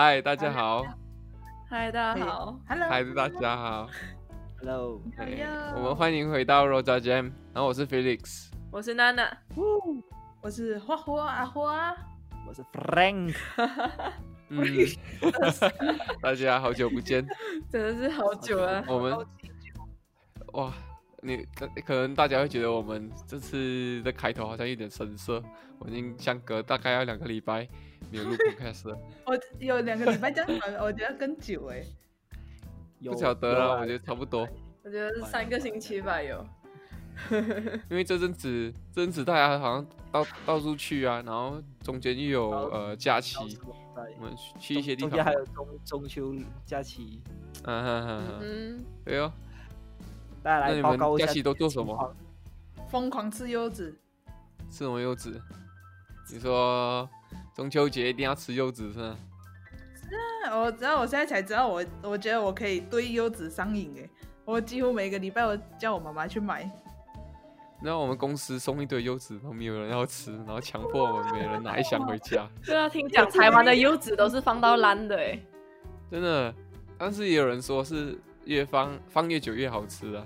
嗨，大家好，嗨，大家好，Hello，嗨，大家好，Hello，我们欢迎回到 Roja Jam，然后我是 Felix，我是娜娜。我是花花阿花，我是 Frank。嗯，大家好久不见，真的是好久啊！我们哇，你可可能大家会觉得我们这次的开头好像有点生涩，我已经相隔大概要两个礼拜没有录 podcast 了，我有两个礼拜这样短，我觉得更久哎。有不晓得了，我觉得差不多，我觉得是三个星期吧，有。因为这阵子这阵子大家好像到到处去啊，然后中间又有呃假期，我们去一些地方中间还，有中中秋假期，嗯哼哼哼，嗯，对哦，大家那你来报告一下们假期都做什么？疯狂吃柚子，吃什么柚子？你说中秋节一定要吃柚子是吗？是啊我知道，我现在才知道我，我觉得我可以对柚子上瘾哎。我几乎每个礼拜我叫我妈妈去买，然后我们公司送一堆柚子，都没有人要吃，然后强迫我们每人拿一箱回家，对啊，听讲台湾的柚子都是放到烂的哎。真的。但是也有人说是越放放越久越好吃啊。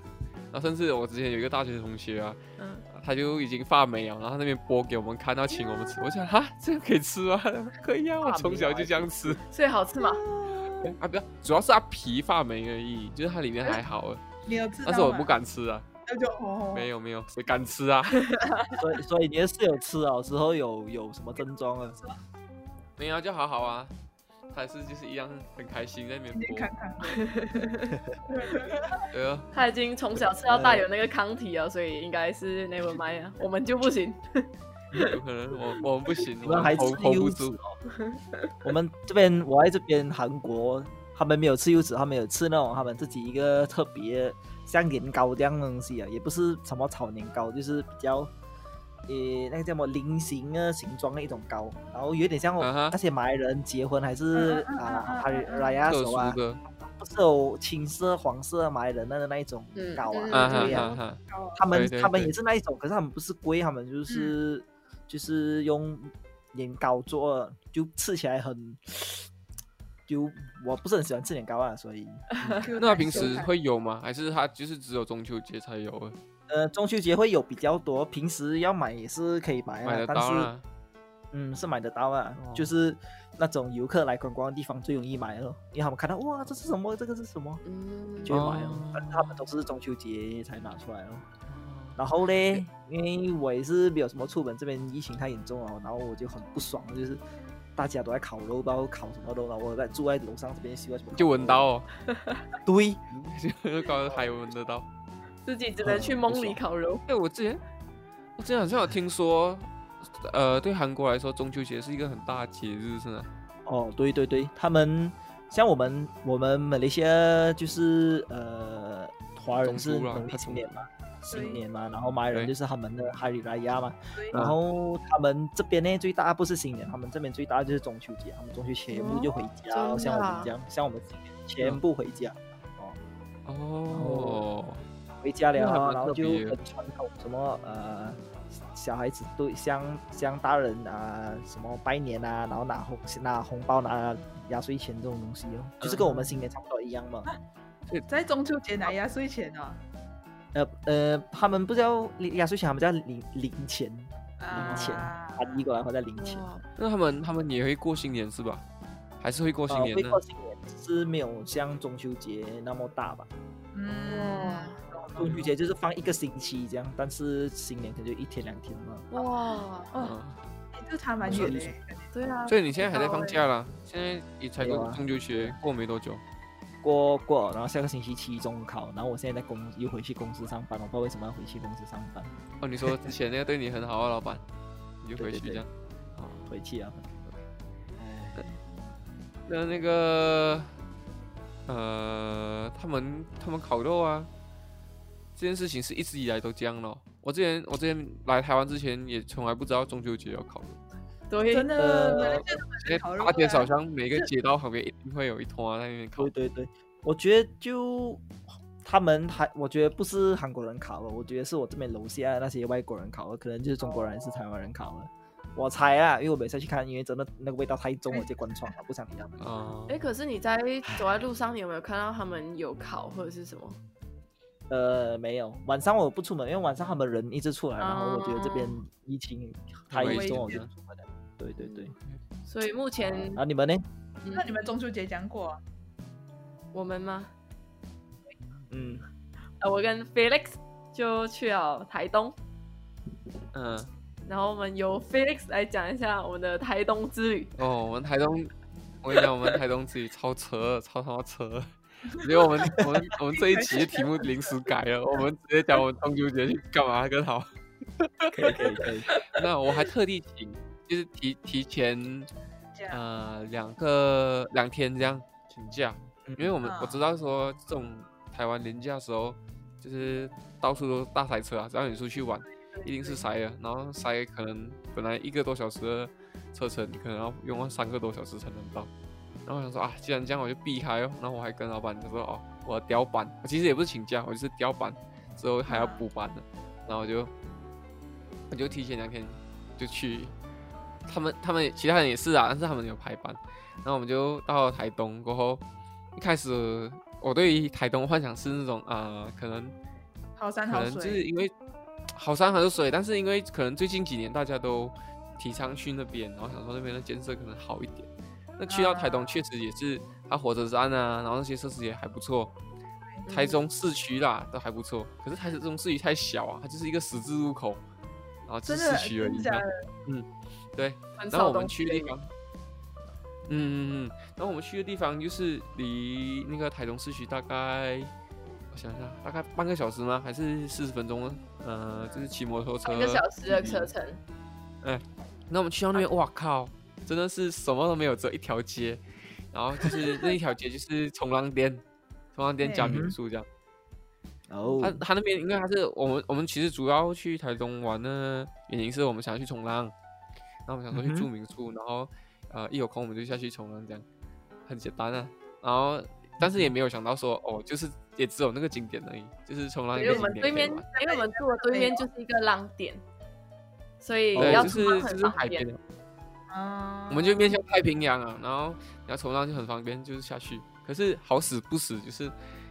然后甚至我之前有一个大学同学啊，嗯，他就已经发霉了，然后他那边剥给我们看，他请我们吃。我想哈，这个可以吃吗？可以啊，我从小就这样吃。所以好吃吗？啊，不要，主要是它皮发霉而已，就是它里面还好，你有吃？但是我不敢吃啊。那就哦，没有没有，谁敢吃啊？所以所以你的室友吃了之后有有什么症状啊？没有啊就好好啊，他还是就是一样很开心在那边播看。看，对啊，他已经从小吃到大有那个抗体了，所以应该是 never mind 啊。我们就不行。有可能我我们不行，我们还吃 hold hold 不柚子住。哦？我们这边我在这边韩国，他们没有吃柚子，他们有吃那种他们自己一个特别像年糕这样的东西啊，也不是什么炒年糕，就是比较。呃，那个叫什么菱形的形状的一种糕，然后有点像那些马来人结婚还是啊嗯嗯哈里拉亚特什么啊不是有青色、黄色马来人的那一种嗯糕嗯啊，对呀、他们他们也是那一种，可是他们不是龟，他们就是、就是用年糕做的，就吃起来很，就我不是很喜欢吃年糕啊，所以那平时会有吗？还是他就是只有中秋节才有啊？呃中秋节会有比较多，平时要买也是可以买啊，但是。嗯是买得到啊，哦。就是那种游客来观光的地方最容易买了，因为他们看到哇这是什么，这个是什么，嗯，就会买了，哦。但是他们都是中秋节才拿出来哦。然后嘞，因为我也是没有什么出门，这边疫情太严重了，然后我就很不爽，就是大家都在烤肉，不知道烤什么肉，然后我在住在楼上这边，喜欢什么就闻到哦，对，就刚刚还闻得到。自己只能去梦里烤肉。哎，我之前我之前好像有听说，呃，对韩国来说，中秋节是一个很大的节日，是吗？哦，对对对，他们像我们我们马来西亚就是呃华人是农历新年嘛，新年嘛，然后马来人就是他们的哈里拉亚嘛，然后他们这边呢最大不是新年，他们这边最大就是中秋节，他们中秋全部就回家，哦真的啊。像我们这样，像我们全部回家，哦，哦，回家了，啊然后就很传统，什么呃小孩子对向向大人啊、什么拜年啊，然后拿红拿红包拿压岁钱这种东西哦，就是跟我们新年差不多一样嘛。在中秋节拿压岁钱啊，呃呃，他们不叫压岁钱，他们叫零零钱，零钱翻译过来或者零钱。哇那他们他们也会过新年是吧？还是会过新呃，年呢？会过新年，只是没有像中秋节那么大吧。嗯，中秋节就是放一个星期这样，但是新年可能就一天两天嘛。哇，哦，嗯，哎这差蛮远的，对啊，所以你现在还在放假啦？现在也才过中秋节过没多久。过过，然后下个星期期中考，然后我现在在公又回去公司上班，我不知道为什么要回去公司上班，哦，你说之前那个对你很好啊，老板，你就回去这样。哦，回去啊。哎，那那个，呃，他们他们烤肉啊，这件事情是一直以来都这样咯。我之前我之前来台湾之前也从来不知道中秋节要烤肉，对，真的，呃马来西亚都现在烤肉大街小啊巷每个街道旁边一定会有一坨在那边烤对。对对，我觉得就他们还，我觉得不是韩国人烤的，我觉得是我这边楼下那些外国人烤的，可能就是中国人是台湾人烤的。我猜啊，因为我每次去看，因为真的那个味道太重，了直接关窗了，不想理他们。啊哎，可是你在走在路上，你有没有看到他们有烤或者是什么？呃，没有，晚上我不出门，因为晚上他们人一直出来，然后我觉得这边哦疫情太危严重，我险就不出门了。对对对，所以目前啊，你们呢？嗯那你们中秋节讲过啊？我们吗？嗯，呃，我跟 Felix 就去了台东，嗯，然后我们由 Felix 来讲一下我们的台东之旅。哦，我们台东，我跟你讲，我们台东之旅超扯，超他妈扯。因为我们我们我们这一期的题目临时改了，我们直接讲我们中秋节去干嘛更好。可以可以可以。那我还特地请，就是提提前呃两个两天这样请假，因为我们我知道说这种台湾年假的时候，就是到处都大塞车啊，只要你出去玩，一定是塞的，然后塞可能本来一个多小时的车程，你可能要用到三个多小时才能到。然后我想说啊，既然这样，我就避开哦。然后我还跟老板就说哦，我要调班，我其实也不是请假，我就是调班，之后还要补班的。然后我就我就提前两天就去，他们他们其他人也是啊，但是他们有排班。然后我们就到了台东过后，一开始我对于台东幻想是那种啊、可能好山好可能就是，因为好山好水，但是因为可能最近几年大家都提倡去那边，然后想说那边的建设可能好一点。那去到台东啊确实也是，它火车站啊，然后那些设施也还不错。台中市区啦都还不错，可是台中市区太小啊，它就是一个十字路口，然后就是市区而已。真的假的？对，很然后我们去的地方，嗯嗯嗯，然后我们去的地方就是离那个台中市区大概，我想想，大概半个小时吗？还是四十分钟呢？呃，就是骑摩托车一个小时的车程，那我们去到那边，哇靠，真的是什么都没有，只有一条街，然后就是那一条街就是冲浪店，冲浪店加民宿这样。哦他他那边因为他是我们我们其实主要去台东玩的原因是我们想要去冲浪，然后我们想说去住民宿，然后呃一有空我们就下去冲浪，这样很简单啊。然后但是也没有想到说哦，就是也只有那个景点而已，就是冲浪一因为我们对面。因为我们住的对面就是一个浪点，所以对，要就是很就是方便。海边的，嗯，我们就面向太平洋啊，然后你要冲浪就很方便，就是下去。可是好死不死，就是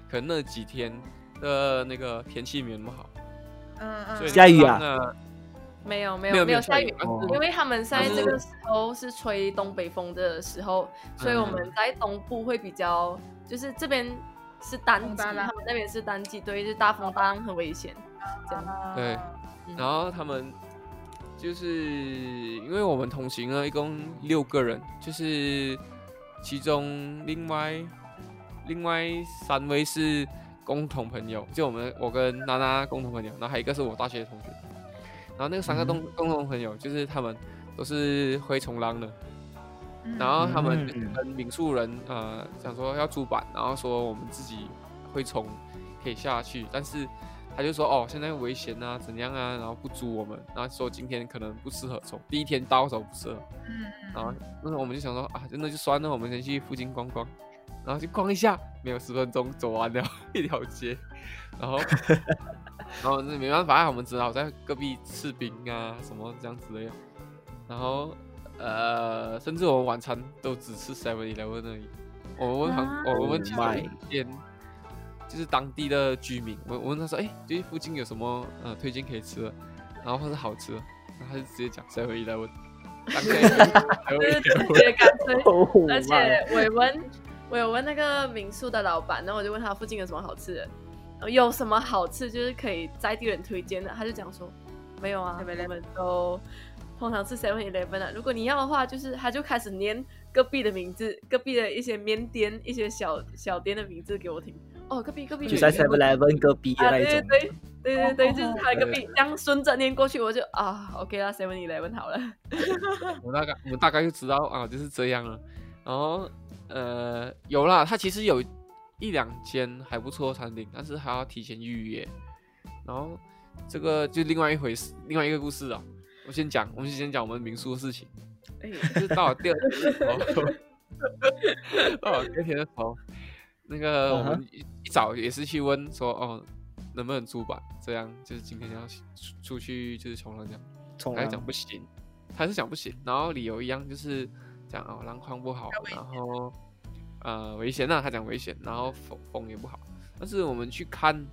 可能那几天的那个天气没有那么好，嗯嗯，所以下雨啊？没有没没有有没有下雨。因为他们在这个时候是吹东北风的时候，所以我们在东部会比较，就是这边是单季，风大浪他们那边是单季，对，就是大风大浪很危险。这样。啊对。嗯。然后他们就是因为我们同行了一共六个人，就是其中另外另外三位是共同朋友，就我们我跟娜娜共同朋友，然后还有一个是我大学的同学。然后那个三个共共同朋友，就是他们都是会冲浪的，嗯然后他们跟民宿人呃想说要租板，然后说我们自己会冲，可以下去，但是他就说哦现在危险啊怎样啊，然后不租我们，然后说今天可能不适合从，第一天到的时候不适合，嗯然后那时候我们就想说啊真的就算了，我们先去附近逛逛，然后就逛一下，没有十分钟走完了 一条街，然后 然后那没办法，我们只好在隔壁吃饼啊什么这样子的，然后呃，甚至我们晚餐都只吃 Seven Eleven 而已。我们问啊。旁，我们问其中 Oh 一间就是当地的居民，我我问他说，哎，这附近有什么呃推荐可以吃的，然后或是好吃的，然后他就直接讲 Seven Eleven。当天就是直接干脆。哦而且我也问，我有问那个民宿的老板，然后我就问他附近有什么好吃的，有什么好吃就是可以在地人推荐的，他就讲说没有啊，7-Eleven 我们都通常是 Seven Eleven 的。如果你要的话，就是他就开始念隔壁的名字，隔壁的一些面店、一些小小店的名字给我听。哦，隔壁隔壁就在 Seven Eleven 隔壁的啊，那一种。对对对对对对，就是他隔壁，这样顺着念过去，我就啊，OK 啦，Seven Eleven 好了。我大概我大概就知道啊，就是这样了。然后呃，有啦，它其实有一两间还不错的餐厅，但是还要提前预约。然后这个就另外一回事，另外一个故事啊。我先讲，我们先讲我们民宿的事情。哎，就是到了第二天的时候，到了第二天的时候，那个我嗯们一一早也是去问说，哦，能不能租吧？这样就是今天要出出去就是冲浪这样。他就冲浪讲不行，他是讲不行，然后理由一样就是讲哦浪况不好，然后呃危险呐，他讲危险，然后风风也不好。但是我们去看，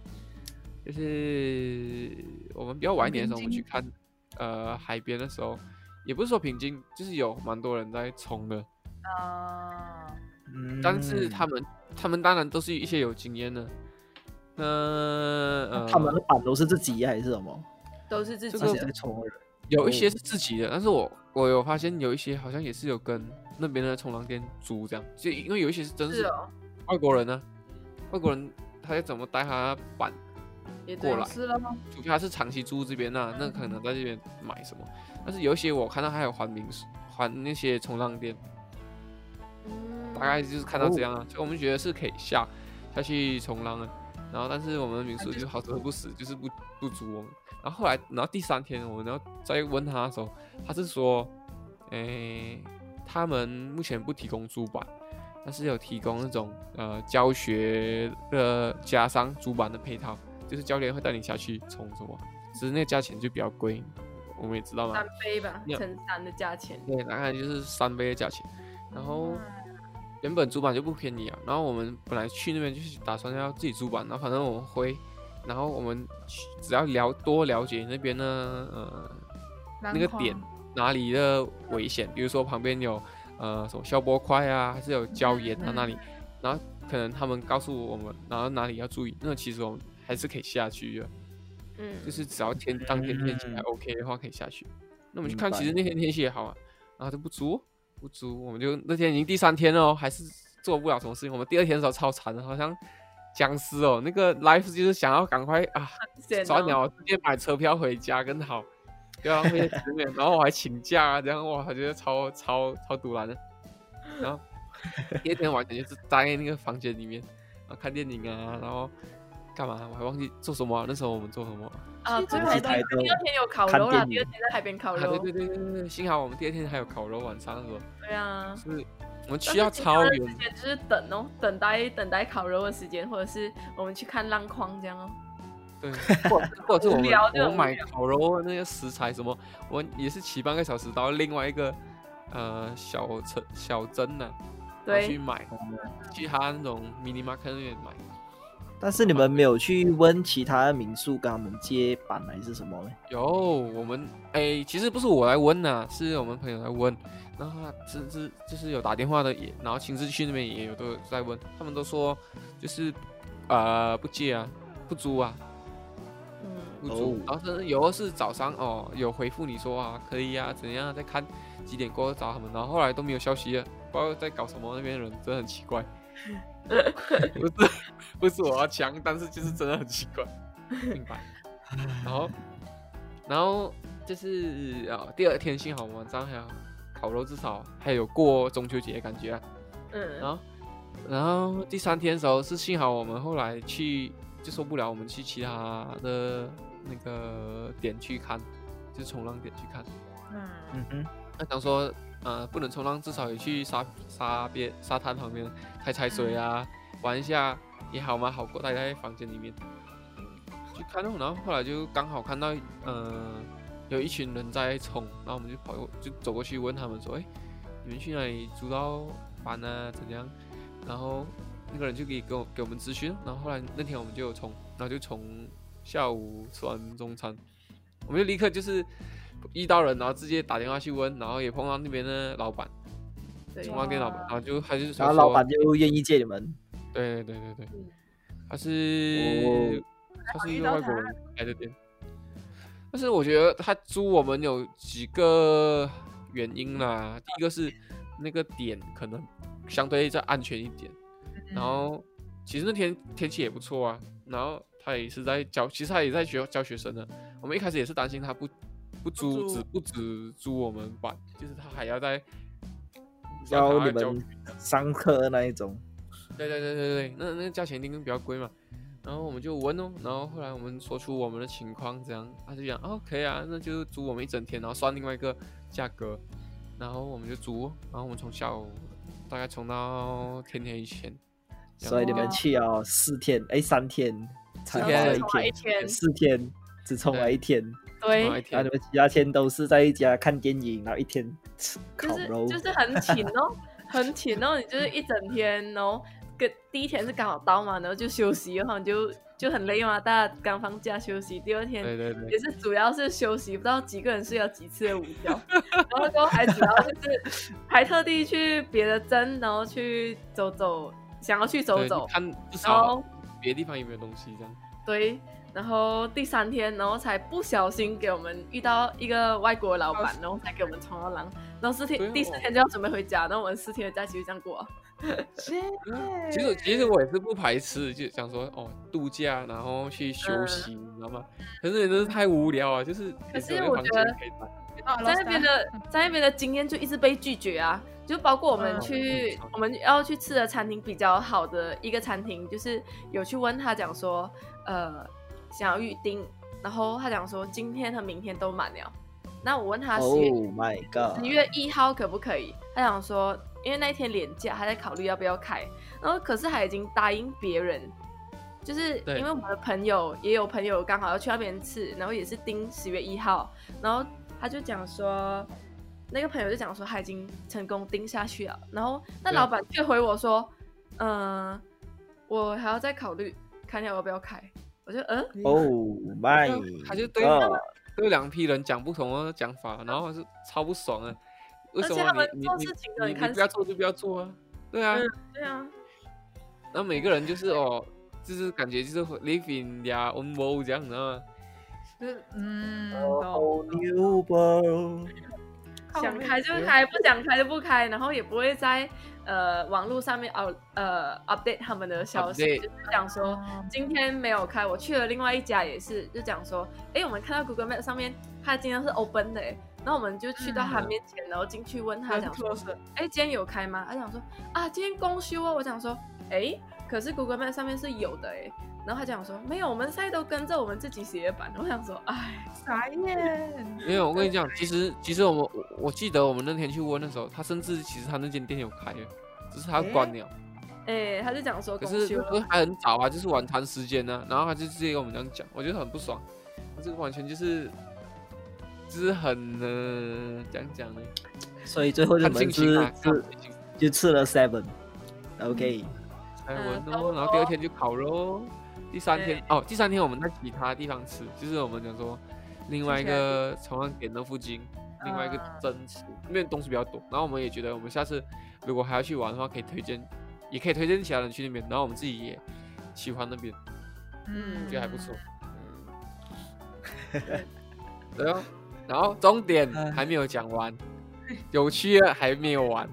就是我们比较晚一点的时候，我们去看呃海边的时候，也不是说平静，就是有蛮多人在冲的。啊，嗯。但是他们他们当然都是一些有经验的。那呃，他们的板都是自己还是什么？都是自己的在冲人有一些是自己的，但是我我有发现有一些好像也是有跟那边的冲浪店租这样，就因为有一些是真是外国人呢、外国人他要怎么带他板，过来他是长期租这边那、那可能在这边买什么，但是有一些我看到还有还民宿还那些冲浪店，嗯大概就是看到这样啊，所以我们觉得是可以下下去冲浪的。然后，但是我们的民宿就好死不死，就是不不租我们。然后后来，然后第三天我们要再问他的时候，他是说，诶，他们目前不提供租板，但是有提供那种呃教学的加上租板的配套，就是教练会带你下去冲什么，只是那个价钱就比较贵，我们也知道嘛三，杯吧，乘三的价钱。对，大概就是三倍的价钱。然后原本主板就不便宜啊，然后我们本来去那边就是打算要自己主板，然后反正我们会，然后我们去只要了多了解那边呢呃那那个点哪里的危险，比如说旁边有呃什么消波块啊，还是有礁岩啊那里，然后可能他们告诉我们，然后哪里要注意，那其实我们还是可以下去的，嗯，就是只要天当天天气还嗯。OK 的话可以下去。那我们去看，其实那天天气也好啊，然后就不租不足，我们就那天已经第三天了哦，还是做不了什么事情。我们第二天的时候超惨的，好像僵尸哦，那个 life 就是想要赶快啊闲哦早鸟直接买车票回家更好，不要浪费时间。然后我还请假啊，这样哇，我觉得超超超堵然的。然后第二天晚上就是待在那个房间里面，然后看电影啊，然后干嘛我还忘记做什么啊、那时候我们做什么啊、啊，最后其实第台都第二天有烤肉啦，第二天在海边烤啊，肉。对对对对对，幸好我们第二天还有烤肉，晚上的时候对啊，是我们但去到是其他的超远时，间就是等哦，等待等待烤肉的时间，或者是我们去看浪框这样哦。对，或者或者是我们我们买烤肉那些食材什么，我们也是骑半个小时到另外一个呃小城小镇呢、然后去，买，去他那种 mini market 那边买。但是你们没有去问其他民宿跟他们借板还是什么呢？有我们哎，其实不是我来问呐、是我们朋友来问，然后他甚至就是有打电话的也，然后亲自去那边也有都有在问，他们都说就是呃不借啊，不租啊，嗯，不租，哦然后甚至有的是早上哦有回复你说啊可以啊怎样再看几点过后找他们，然后后来都没有消息了，不知道在搞什么，那边人真的很奇怪，不是不是我要强，但是就是真的很奇怪，明白。然后然后就是啊第二天幸好晚上还有烤肉，至少还有过中秋节的感觉啊。嗯，然后，然后第三天的时候是幸好我们后来去就受不了，我们去其他的那个点去看，就是冲浪点去看。嗯，嗯哼，那想说，呃，不能冲浪，至少也去沙沙边沙滩旁边踩踩水啊，玩一下也好嘛，好过待在房间里面去看哦。然后后来就刚好看到，呃，有一群人在冲，然后我们就跑过就走过去问他们说，哎，你们去哪里租到班啊？怎样？然后那个人就可以给我给我们咨询，然后后来那天我们就有冲，然后就从下午吃完中餐，我们就立刻就是遇到人，然后直接打电话去问，然后也碰到那边的老板，对。冲浪店老板，然后就他就说然后老板就愿意借你们。对对对对对。嗯，他是、他是一个外国人开的店，但是我觉得他租我们有几个原因啦，第一个是那个点可能相对再安全一点，然后其实那天天气也不错啊，然后他也是在教，其实他也在学教学生的，我们一开始也是担心他不不租，只不只租我们班，就是他还要在教你们 上课那一种。对对对对对，那那个价钱一定比较贵嘛。然后我们就问哦，然后后来我们说出我们的情况，这样他就讲哦可以啊，那就租我们一整天，然后算另外一个价格，然后我们就租，然后我们从下午大概从到天黑以前，所以你们去哦四天，哎三天，才了一天，天四天只充了一天，对，一天然后你们其他天都是在一家看电影，然后一天吃就是烤肉，就是很勤哦，很勤哦，你就是一整天，然后跟第一天是刚好到嘛，然后就休息，然后你就就很累嘛，大家刚放假休息，第二天也，是主要是休息，不知道几个人睡了几次的午觉，然后之后还主要就是还特地去别的镇，然后去走走，想要去走走，看至然少后别的地方有没有东西这样。对，然后第三天，然后才不小心给我们遇到一个外国老板，然后才给我们冲到浪，然后四天哦。第四天就要准备回家，然后我们四天的假期就这样过。啊。其实其实我也是不排斥，就想说哦度假，然后去休嗯。息，你知道吗？可是真的是太无聊啊，就是可是我觉得在那边的在那边的经验就一直被拒绝啊，就包括我们嗯去、嗯我们要去吃的餐厅比较好的一个餐厅，就是有去问他讲说，呃，想要预定，然后他讲说今天和明天都满了。那我问他十月 Oh my 十 god！月一号可不可以？他想说，因为那一天连假，他在考虑要不要开。然后可是他已经答应别人，就是因为我们的朋友也有朋友刚好要去那边吃，然后也是盯十月一号，然后他就讲说，那个朋友就讲说他已经成功盯下去了，然后那老板却回我说，嗯、我还要再考虑，看一下要不要开。我就嗯，Oh my！他就对对两批人讲不同的讲法，然后是超不爽啊！为什么你你你不要做就不要做啊？对啊，嗯对啊，然后每个人就是哦，就是感觉就是 live in their own world 这样，你知道吗？就是嗯 whole new world。想开就开，不想开就不开，然后也不会在呃网络上面哦呃 update 他们的消息 Update 就是讲说哦今天没有开，我去了另外一家也是，就讲说，哎，我们看到 Google Map 上面它今天是 open 的，哎，然后我们就去到他嗯面前，然后进去问他很讲说哎，今天有开吗？他讲说啊，今天公休哦，我讲说，哎，可是 Google Map 上面是有的，哎。然后他讲说没有，我们现在都跟着我们自己写的版。我想说，哎，傻眼，没有，我跟你讲，其实其实我们我我记得我们那天去问的时候，他甚至其实他那间店有开的，只是他关了。哎，他就讲说可是还很早啊，就是晚餐时间呢、然后他就直接跟我们这样讲，我觉得很不爽。这个完全就是，就是很呃，怎样讲呢？所以最后你看们是心情啊，是。就吃了 seven。OK，才嗯闻哦，然后第二天就烤肉，第三天哦，第三天我们在其他地方吃，就是我们讲说另外一个同样点的附近，另外一个啊真吃，那边东西比较多，然后我们也觉得我们下次如果还要去玩的话，可以推荐，也可以推荐其他人去那边，然后我们自己也喜欢那边，嗯。觉得还不错。对哦，然后终点还没有讲完，有趣的还没有完，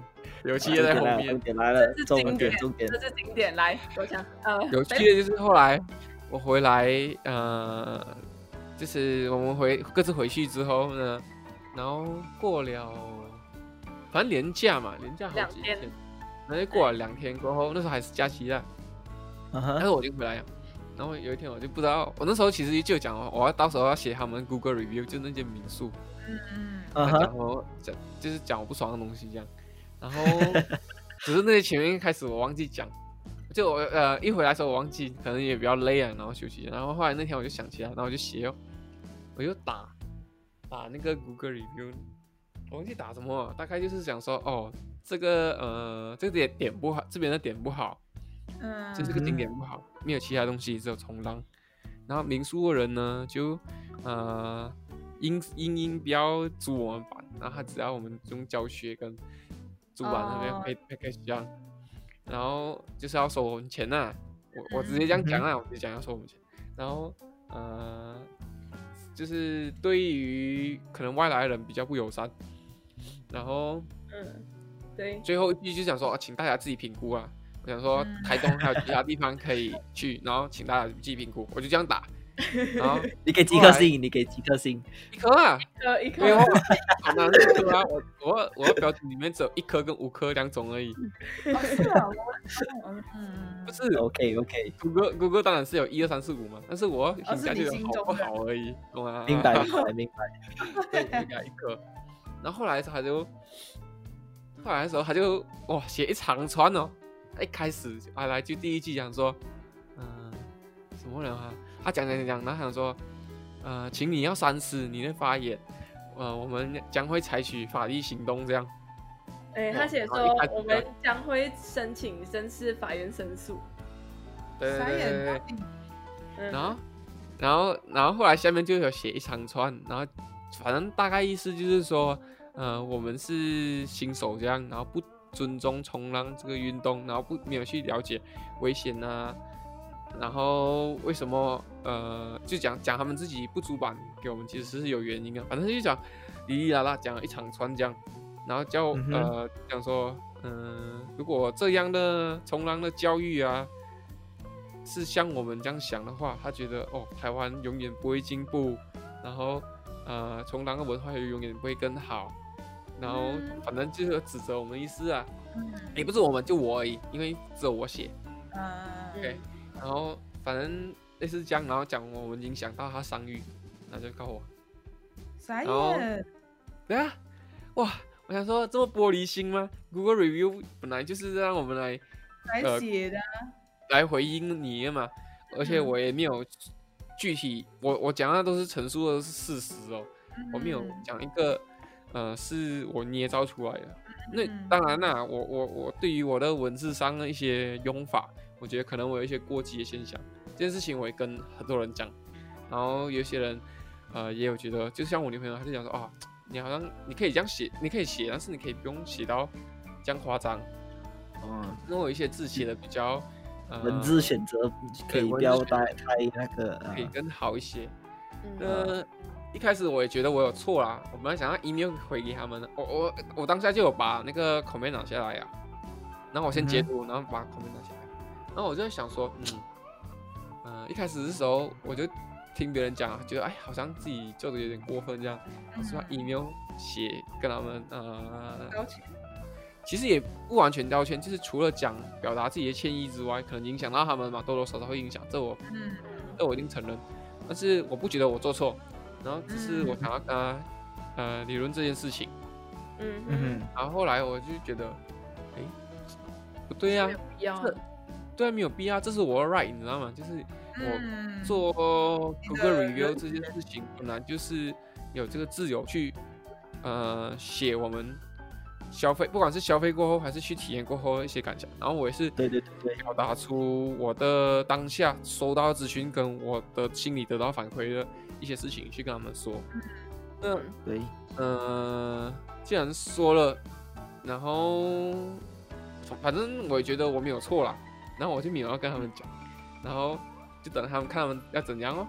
有趣的在后面重。点来了，这是重经典点重点这。是经典，来，我想，呃，有趣的就是后来我回来，呃，就是我们回各自回去之后呢，然后过了，反正年假嘛，年假好几天天，然后就过了两天过后，那时候还是假期啊，嗯哼但是我就回来了。然后有一天我就不知道，我那时候其实就讲哦，我要到时候要写他们 Google review，就那间民宿，嗯嗯讲，我讲就是讲我不爽的东西这样，然后只是那些前面一开始我忘记讲，就我呃一回来的时候我忘记，可能也比较累啊，然后休息，然后后来那天我就想起来，然后我就写哦，我就打打那个 Google review，我忘记打什么了，大概就是想说哦这个呃这个点点不好，这边的点不好，嗯，就这个景点不好，没有其他东西，只有冲浪。然后民宿的人呢，就呃英英英标租我们吧，然后他只要我们用教学跟租完那边哦。配 package 这样，然后就是要收我们钱呐、我我直接这样讲啊，我直接讲要收我们钱。然后呃，就是对于可能外来的人比较不友善，然后嗯，对，最后一句就想说，啊请大家自己评估啊。我想说嗯。台东还有其他地方可以去，然后请大家自己评估，我就这样打，然后你给几颗星？你给几颗星？一颗啊，呃，一没有颗，好难一颗啊，我 我我的标准里面只有一颗跟五颗两种而已，哦是啊，我嗯嗯不是 OK OK，Google Google 当然是有一二三四五嘛，但是我评价就有好不好而已，懂吗？明白明白明白。对，我就给他一颗。然后后来他就，后来的时候他就哇写一长串哦，一开始啊来就第一句讲说，嗯、什么人啊？他讲讲讲讲，然后他想说，呃，请你要三思你的发言，呃，我们将会采取法律行动这样。哎，他写说我们将会申请 dân 事法院申诉。对对对对对。然后，然后，然后后来下面就有写一长串，然后反正大概意思就是说，呃，我们是新手这样，然后不尊重冲浪这个运动，然后不没有去了解危险啊，然后为什么呃，就讲讲他们自己不出版给我们，其实是有原因的。反正就讲哩哩啦啦讲了一长串这样。然后叫呃讲说，嗯，如果这样的从浪的教育啊，是像我们这样想的话，他觉得哦，台湾永远不会进步，然后呃，从浪的文化也永远不会更好，然后反正就是指责我们意思啊，也不是我们就我而已，因为只有我写，嗯，OK，然后反正类似这样，然后讲我们影响到他商誉，那就告我，啥耶？对啊，哇！我想说，这么玻璃心吗？Google Review 本来就是让我们来来写的，来回应你的嘛。而且我也没有具体，我我讲的都是陈述的是事实哦，我没有讲一个呃是我捏造出来的。那当然啦，我我我对于我的文字上的一些用法，我觉得可能我有一些过激的现象。这件事情我也跟很多人讲，然后有些人呃也有觉得，就像我女朋友，她就讲说啊。你好像你可以这样写，你可以写，但是你可以不用写到这样夸张。嗯，因为有一些字写的比较，呃文字选择可以表达太那个，可以更好一些。呃，一开始我也觉得我有错啦，我本来想要 email 回给他们的，我我我当下就有把那个 comment 拿下来呀，然后我先截图，然后把 comment 拿下来，然后我就在想说，嗯，呃，一开始的时候我就。听别人讲，觉得哎，好像自己做的有点过分这样，是吧？email 写跟他们呃，其实也不完全道歉，就是除了讲表达自己的歉意之外，可能影响到他们嘛，多多少少会影响。这我，这我一定承认。但是我不觉得我做错，然后只是我想要跟他呃理论这件事情。嗯嗯。然后后来我就觉得，哎，不对呀，对啊，没有必要，这是我的 right，你知道吗？就是。我做 Google Review 这件事情，本来就是有这个自由去，呃，写我们消费，不管是消费过后还是去体验过后一些感想。然后我也是对对对表达出我的当下收到咨询跟我的心里得到反馈的一些事情去跟他们说。那对，呃，既然说了，然后反正我也觉得我没有错啦，然后我就没有要跟他们讲，然后。就等他们看他们要怎样哦，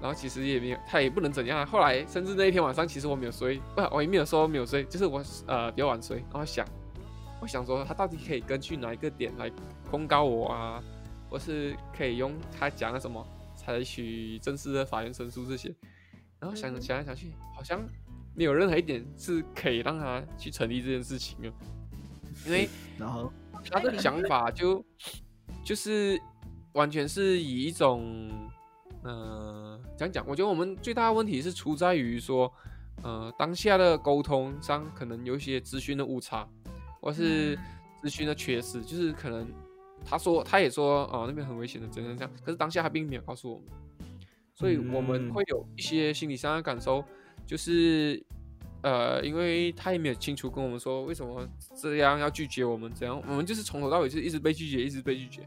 然后其实也没有，他也不能怎样啊。后来甚至那一天晚上，其实我没有睡，不，我也没有说没有睡，就是我呃比较晚睡，然后想，我想说他到底可以根据哪一个点来控告我啊，或是可以用他讲的什么采取正式的法院申诉这些，然后想想来想去，好像没有任何一点是可以让他去成立这件事情的，因为 然后他的想法就就是。完全是以一种，呃，讲讲，我觉得我们最大的问题是出在于说，呃，当下的沟通上可能有一些资讯的误差，或是资讯的缺失，就是可能他说他也说，哦，那边很危险的，怎样怎样，可是当下他并没有告诉我们，所以我们会有一些心理上的感受，就是，呃，因为他也没有清楚跟我们说为什么这样要拒绝我们，这样我们就是从头到尾是一直被拒绝，一直被拒绝。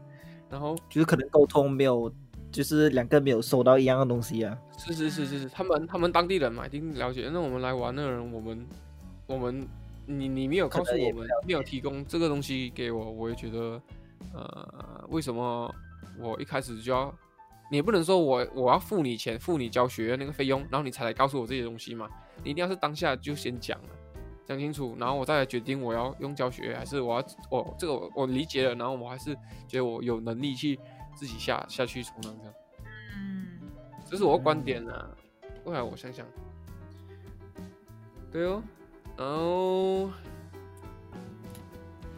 然后就是可能沟通没有，就是两个没有收到一样的东西啊。是是是是是，他们他们当地人嘛，一定了解。那我们来玩的人，我们我们你你没有告诉我们，没有提供这个东西给我，我也觉得，呃，为什么我一开始就要？你也不能说我我要付你钱，付你交学院那个费用，然后你才来告诉我这些东西嘛？你一定要是当下就先讲了，讲清楚，然后我再来决定我要用教学还是我要我这个我我理解了，然后我还是觉得我有能力去自己下下去冲浪这样。嗯，这是我的观点啊。后来我想想，对哦，然后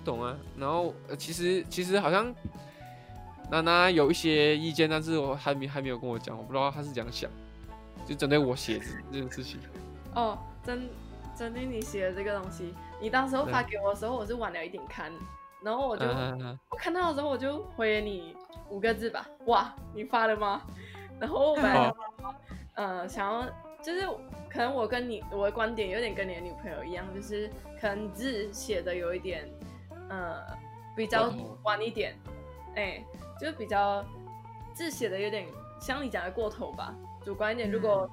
懂啊，然后呃其实其实好像娜娜有一些意见，但是我还没还没有跟我讲，我不知道他是怎样想，就针对我写的这件事情。哦，针。针对你写的这个东西，你当时候发给我的时候，我是晚了一点看，然后我就我看到的时候，我就回你五个字吧，哇，你发了吗？然后我本来呃想要，就是可能我跟你我的观点有点跟你的女朋友一样，就是可能字写的有一点呃比较过头主观一点，哎、就比较字写的有点像你讲的过头吧，主观一点。如果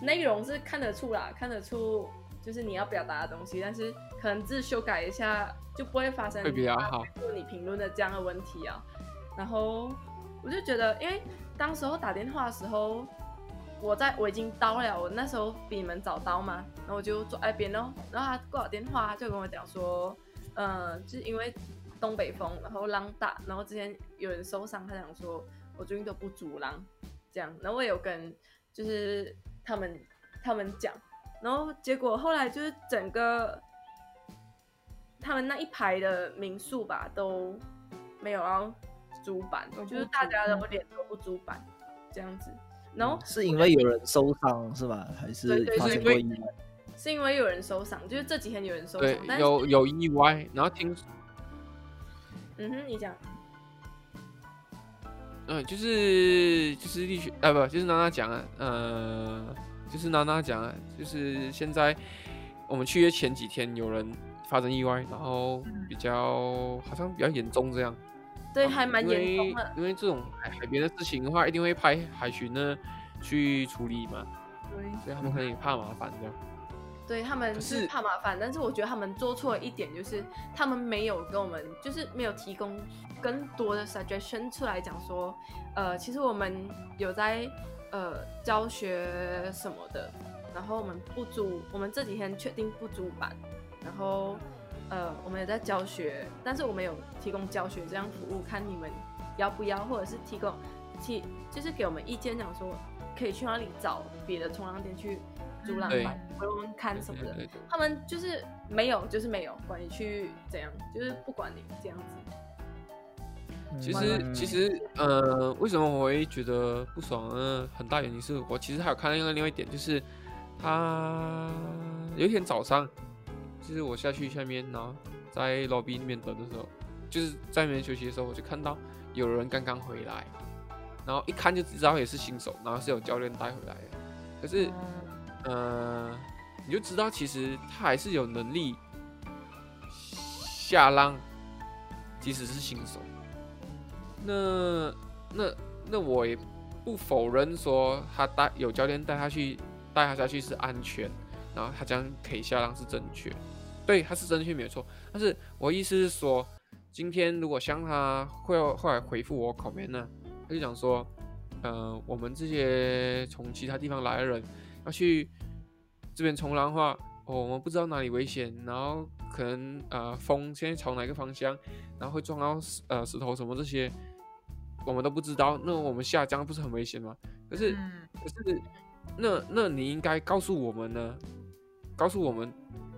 内容是看得出啦，看得出就是你要表达的东西，但是可能字修改一下就不会发生会比较好就你评论的这样的问题啊。然后我就觉得，因为当时候打电话的时候，我在我已经到了，我那时候比你们早到嘛，然后我就坐在边哦，然后他挂了电话就跟我讲说，呃，就是因为东北风，然后浪大，然后之前有人受伤，他想说我最近都不阻浪，这样，然后我也有跟就是他们他们讲，然后结果后来就是整个他们那一排的民宿吧都没有要租板就是大家的脸都不租板这样子，然后是因为有人受伤是吧？还是发是因为生过意外？是因为有人受伤，就是这几天有人受伤，有有意外，然后听，嗯哼，你讲，嗯，就是就是丽雪啊，不，就是娜娜讲啊，呃，就是娜娜讲啊，就是现在我们去约前几天有人发生意外，然后比较好像比较严重这样。对，啊还蛮严重的，因为这种海海边的事情的话，一定会派海巡呢去处理嘛，对，所以他们可能也怕麻烦这样。对他们是是怕麻烦，但是我觉得他们做错了一点，就是他们没有跟我们，就是没有提供更多的 suggestion 出来讲说，呃，其实我们有在呃教学什么的，然后我们不租，我们这几天确定不租版，然后呃我们也在教学，但是我们有提供教学这样服务，看你们要不要，或者是提供提就是给我们意见，讲说可以去哪里找别的冲浪店去租浪对板，给我们看什么的。他们就是没有，就是没有，管你去怎样，就是不管你这样子。其实嗯其实呃，为什么我会觉得不爽呢？很大原因是我其实还有看到另外另外一点，就是他有一天早上，就是我下去下面，然后在 lobby 那边等的时候，就是在那边休息的时候，我就看到有人刚刚回来，然后一看就知道也是新手，然后是有教练带回来的。可是呃，你就知道其实他还是有能力下浪，即使是新手。那那那我也不否认说他带有教练带他去带他下去是安全，然后他这样可以下浪是正确，对，他是正确没有错。但是我意思是说，今天如果像他会后来回复我口面呢，他就讲说，呃，我们这些从其他地方来的人要去这边冲浪的话，哦，我们不知道哪里危险，然后可能呃风现在朝哪个方向，然后会撞到石呃石头什么这些，我们都不知道。那我们下江不是很危险吗？可是、嗯可是那那你应该告诉我们呢，告诉我们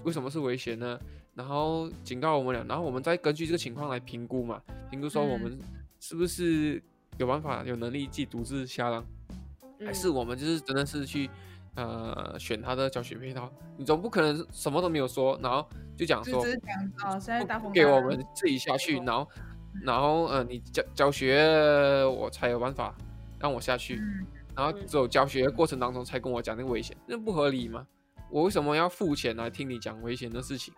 为什么是危险呢？然后警告我们俩，然后我们再根据这个情况来评估嘛，评估说我们是不是有办法有能力自己独自下浪。还嗯是我们就是真的是去呃选他的教学配套，你总不可能什么都没有说，然后就讲说就只讲哦，现在大不风给我们自己下去，哦然后然后呃你教教学我才有办法让我下去，嗯然后嗯只有教学过程当中才跟我讲那个危险，那不合理吗？我为什么要付钱来听你讲危险的事情？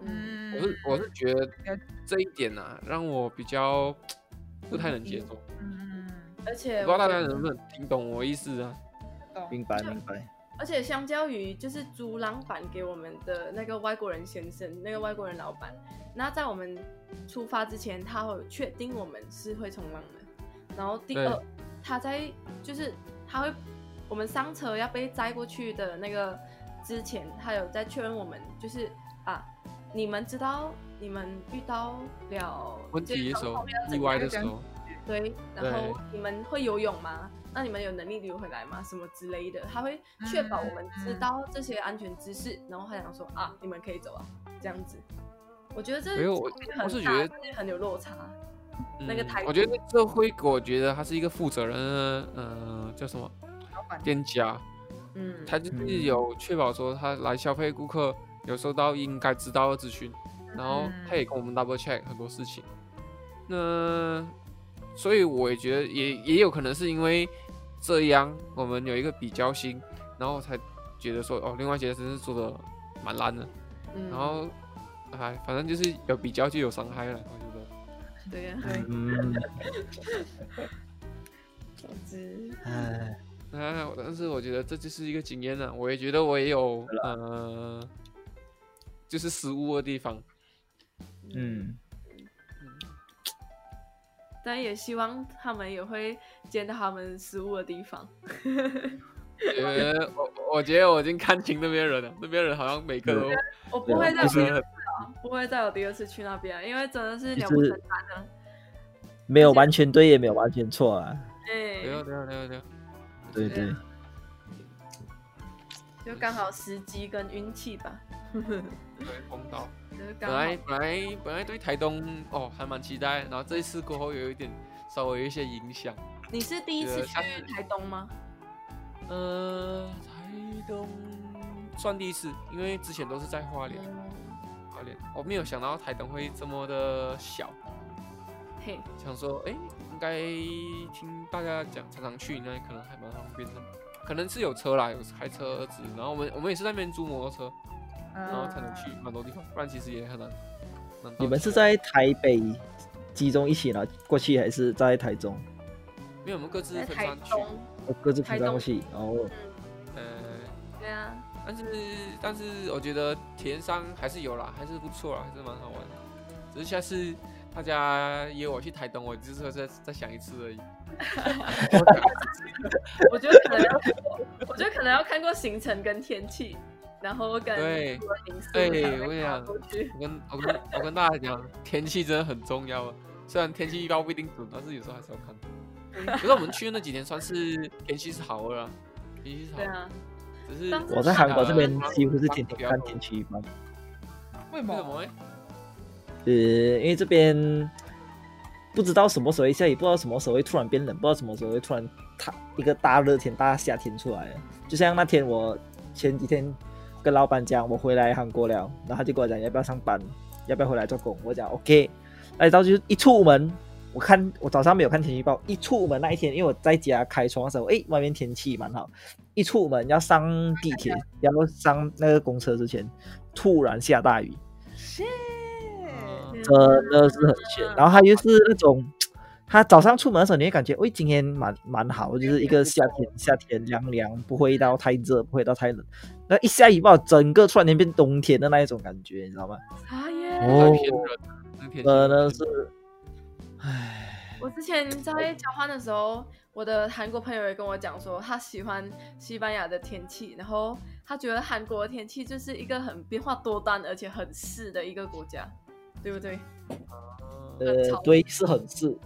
嗯，嗯，我是我是觉得这一点啊，让我比较不太能接受，不嗯，而且不知道大家能不能听懂我意思啊？懂明白明白。而且相较于就是租浪板给我们的那个外国人先生，那个外国人老板，那在我们出发之前，他会确定我们是会冲浪的。然后第二，他在就是他会我们上车要被载过去的那个之前，他有在确认我们就是啊，你们知道你们遇到了问题的时候意外样的时候，对，然后你们会游泳吗？那你们有能力游回来吗？什么之类的，他会确保我们知道这些安全知识，然后他想说啊，你们可以走啊，这样子。我觉得这没有我是觉得很有落差。那个态嗯我觉得这会给我觉得他是一个负责任嗯，呃，叫什么店家，嗯，他就是嗯有确保说他来消费顾客有收到应该知道的资讯，然后他也跟我们 double check 很多事情。那所以我也觉得也也有可能是因为这样我们有一个比较心，然后才觉得说哦，另外一些真是做的蛮烂的，嗯，然后哎，反正就是有比较就有伤害了，我觉得。对呀，对，嗯，总之，唉，啊，但是我觉得这就是一个经验呢，我也觉得我也有嗯呃，就是失误的地方。嗯，但也希望他们也会见到他们失误的地方。呃，我我觉得我已经看清那边人了，那边人好像每个都我不会再有第二次了，不会再有第二次去那边，因为真的是两不就是生蛋啊。没有完全对，也没有完全错啊。哎、对啊对啊对啊对啊，对对，就刚好时机跟运气吧，对碰到。本来本来本来对台东哦还蛮期待，然后这一次过后有一点稍微有一些影响。你是第一次去台东吗？呃，台东算第一次，因为之前都是在花莲，花莲我没有想到台东会这么的小，嘿，想说哎应该听大家讲常常去，应该可能还蛮方便的。可能是有车啦，有开车子，然后我们我们也是在那边租摩托车，然后才能去蛮多地方，不然其实也很难。难你们是在台北集中一起了过去，还是在台中？没有我们各自分散去，各自分散过去。哦，呃，对啊，但是但是我觉得体验上还是有啦，还是不错啦，还是蛮好玩的。只是下次大家约我去台东，我就是会再再想一次而已。我觉得可能要，我觉得可能要看过行程跟天气，然后跟对住的民宿对我跟你讲。我跟我跟我跟大家讲，天气真的很重要啊。虽然天气预报不一定准，但是有时候还是要看。可是我们去的那几天算是天气是好的啦，天气是好的，对啊，只是我在韩国这边呃几乎是天天看天气预报。为什么？呃，因为这边不知道什么时候会下雨，不知道什么时候会突然变冷，不知道什么时候会突然它一个大热天、大夏天出来了。就像那天我前几天跟老板讲我回来韩国了，然后他就跟我讲要不要上班，要不要回来做工。我讲 OK，来到就是一出门，我看我早上没有看天气预报，一出门那一天，因为我在家开窗的时候，诶，外面天气蛮好，一出门要上地铁，要上那个公车之前，突然下大雨。谢，嗯真的是很悬。然后他又是那种，他早上出门的时候，你会感觉，喂，今天蛮蛮好，就是一个夏天，夏天凉凉，不会到太热，不会到太冷。那一下雨，把整个突然间变冬天的那一种感觉，你知道吗？傻耶！真的是，唉，我之前在交换的时候，我的韩国朋友也跟我讲说，他喜欢西班牙的天气，然后他觉得韩国的天气就是一个很变化多端而且很湿的一个国家，对不对？呃，对，是很湿，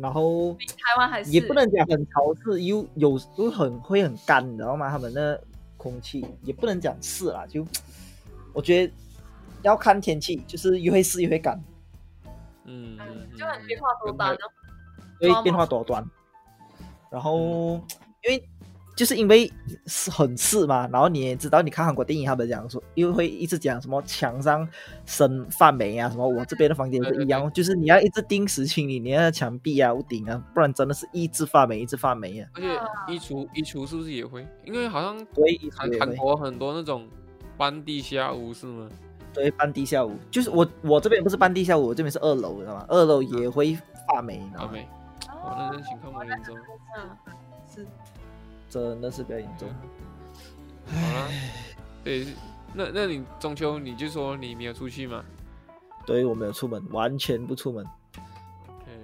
然后比台湾还是也不能讲很潮湿，又有又很会很干，你知道吗？他们的空气也不能讲是啦，就我觉得要看天气，就是一会湿一会干。嗯，就很嗯变化多端哦。对，变化多端。然后，因为就是因为是很次嘛，然后你也知道，你看韩国电影，他们讲说又会一直讲什么墙上生发霉啊，什么我这边的房间也是一样，就是你要一直定时清理你的墙壁啊、屋顶啊，不然真的是一直发霉，一直发霉啊。而且衣橱衣橱是不是也会？因为好像对，韩对对韩国很多那种半地下屋是吗？对，半地下屋，就是我我这边不是半地下屋，我这边是二楼，知道吗？二楼也会发霉，你知道吗？阿美，哇，那那情况蛮严重。嗯，是真的是比较严重。好啦，对，那那你中秋你就说你没有出去吗？对我没有出门，完全不出门。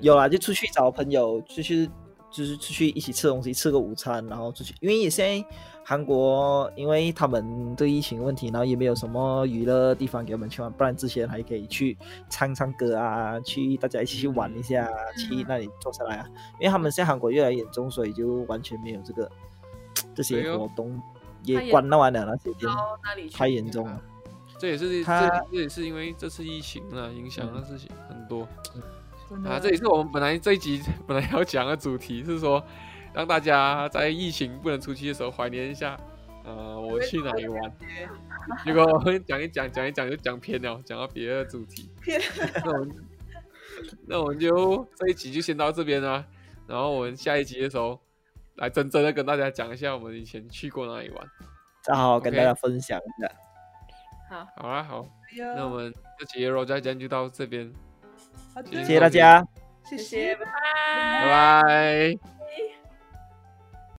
有啦，就出去找朋友，出去就是出去一起吃东西，吃个午餐，然后出去，因为现在韩国，因为他们对疫情问题，然后也没有什么娱乐地方给我们去玩，不然之前还可以去唱唱歌啊，去大家一起去玩一下，去那里坐下来啊。因为他们现在韩国越来越严重，所以就完全没有这个这些活动，也关到完了那些店，到那里去太严重了。这也是这这也是因为这次疫情啊，影响的事情很多啊。这也是我们本来这一集 本来要讲的主题，是说让大家在疫情不能出去的时候怀念一下，呃，我去哪里玩。结果我们讲一讲讲一讲就讲偏了，讲到别的主题。那我们那我们就这一集就先到这边啦。然后我们下一集的时候，来真正的跟大家讲一下我们以前去过哪里玩。正好跟大家分享一下。好，好啦，好，哎那我们这期的 Roger 家就到这边，谢谢谢大家。谢谢谢，拜拜。拜拜。